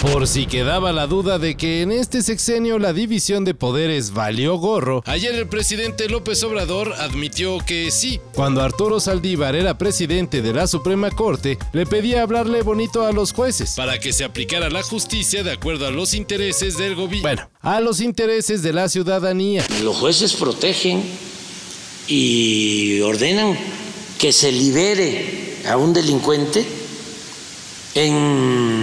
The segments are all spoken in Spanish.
Por si quedaba la duda de que en este sexenio la división de poderes valió gorro, ayer el presidente López Obrador admitió que sí. Cuando Arturo Saldívar era presidente de la Suprema Corte, le pedía hablarle bonito a los jueces para que se aplicara la justicia de acuerdo a los intereses del gobierno. Bueno, a los intereses de la ciudadanía. Los jueces protegen y ordenan que se libere a un delincuente en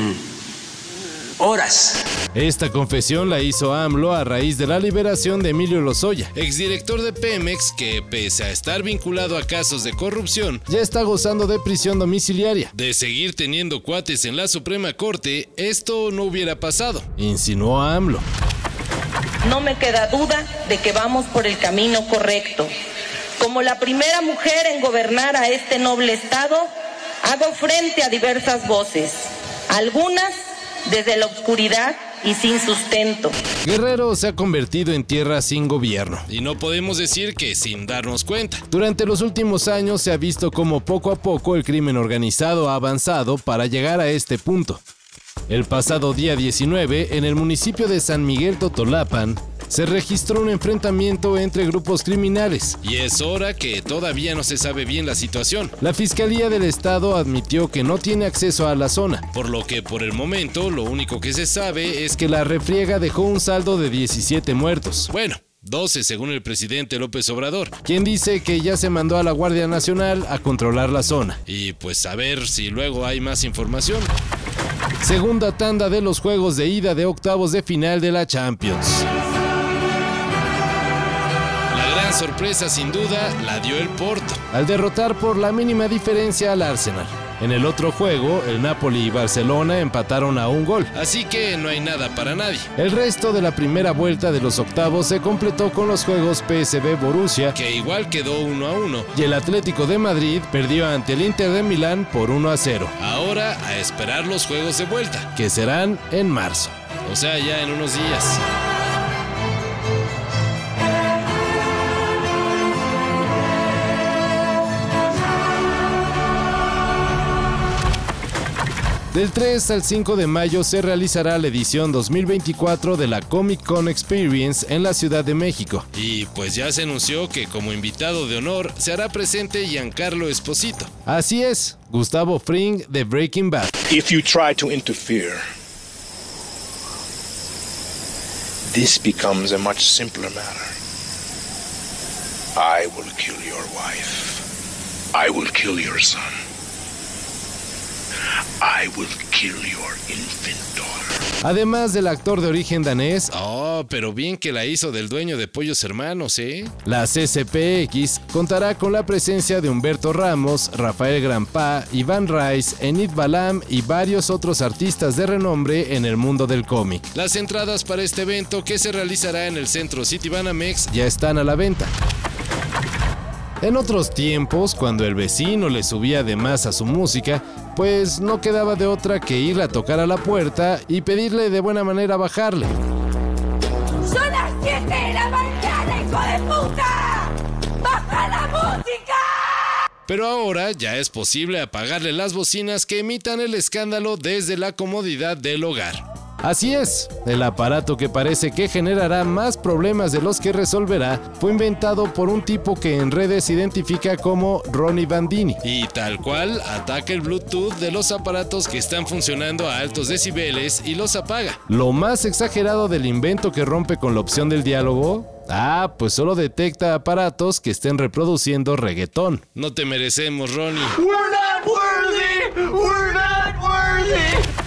horas. Esta confesión la hizo AMLO a raíz de la liberación de Emilio Lozoya, exdirector de Pemex que, pese a estar vinculado a casos de corrupción, ya está gozando de prisión domiciliaria. De seguir teniendo cuates en la Suprema Corte, esto no hubiera pasado, insinuó AMLO. No me queda duda de que vamos por el camino correcto. Como la primera mujer en gobernar a este noble Estado, hago frente a diversas voces, algunas desde la oscuridad y sin sustento. Guerrero se ha convertido en tierra sin gobierno, y no podemos decir que sin darnos cuenta. Durante los últimos años se ha visto como poco a poco el crimen organizado ha avanzado para llegar a este punto. El pasado día 19, en el municipio de San Miguel Totolapan, se registró un enfrentamiento entre grupos criminales y es hora que todavía no se sabe bien la situación. La Fiscalía del Estado admitió que no tiene acceso a la zona, por lo que por el momento lo único que se sabe es que la refriega dejó un saldo de 17 muertos. Bueno, 12 según el presidente López Obrador, quien dice que ya se mandó a la Guardia Nacional a controlar la zona. Y pues a ver si luego hay más información. Segunda tanda de los juegos de ida de octavos de final de la Champions sorpresa sin duda la dio el Porto, al derrotar por la mínima diferencia al Arsenal. En el otro juego, el Napoli y Barcelona empataron a un gol, así que no hay nada para nadie. El resto de la primera vuelta de los octavos se completó con los juegos PSB Borussia, que igual quedó 1 a 1, y el Atlético de Madrid perdió ante el Inter de Milán por 1 a 0. Ahora a esperar los juegos de vuelta, que serán en marzo, o sea, ya en unos días. Del 3 al 5 de mayo se realizará la edición 2024 de la Comic Con Experience en la Ciudad de México. Y pues ya se anunció que como invitado de honor se hará presente Giancarlo Esposito. Así es, Gustavo Fring de Breaking Bad. If you try to interfere, this becomes a much simpler matter. I will kill your wife. I will kill your son. I will kill your Además del actor de origen danés, oh, pero bien que la hizo del dueño de Pollos Hermanos, ¿eh? La CCPX contará con la presencia de Humberto Ramos, Rafael Grampa, Iván Rice, Enid Balam y varios otros artistas de renombre en el mundo del cómic. Las entradas para este evento que se realizará en el centro City Banamex ya están a la venta. En otros tiempos, cuando el vecino le subía de más a su música, pues no quedaba de otra que ir a tocar a la puerta y pedirle de buena manera bajarle. ¡Son las 7 de la mañana, hijo de puta! ¡Baja la música! Pero ahora ya es posible apagarle las bocinas que emitan el escándalo desde la comodidad del hogar. Así es, el aparato que parece que generará más problemas de los que resolverá fue inventado por un tipo que en redes identifica como Ronnie Bandini y tal cual ataca el Bluetooth de los aparatos que están funcionando a altos decibeles y los apaga. Lo más exagerado del invento que rompe con la opción del diálogo Ah, pues solo detecta aparatos que estén reproduciendo reggaetón. No te merecemos, Ronnie. We're not worthy. We're not worthy.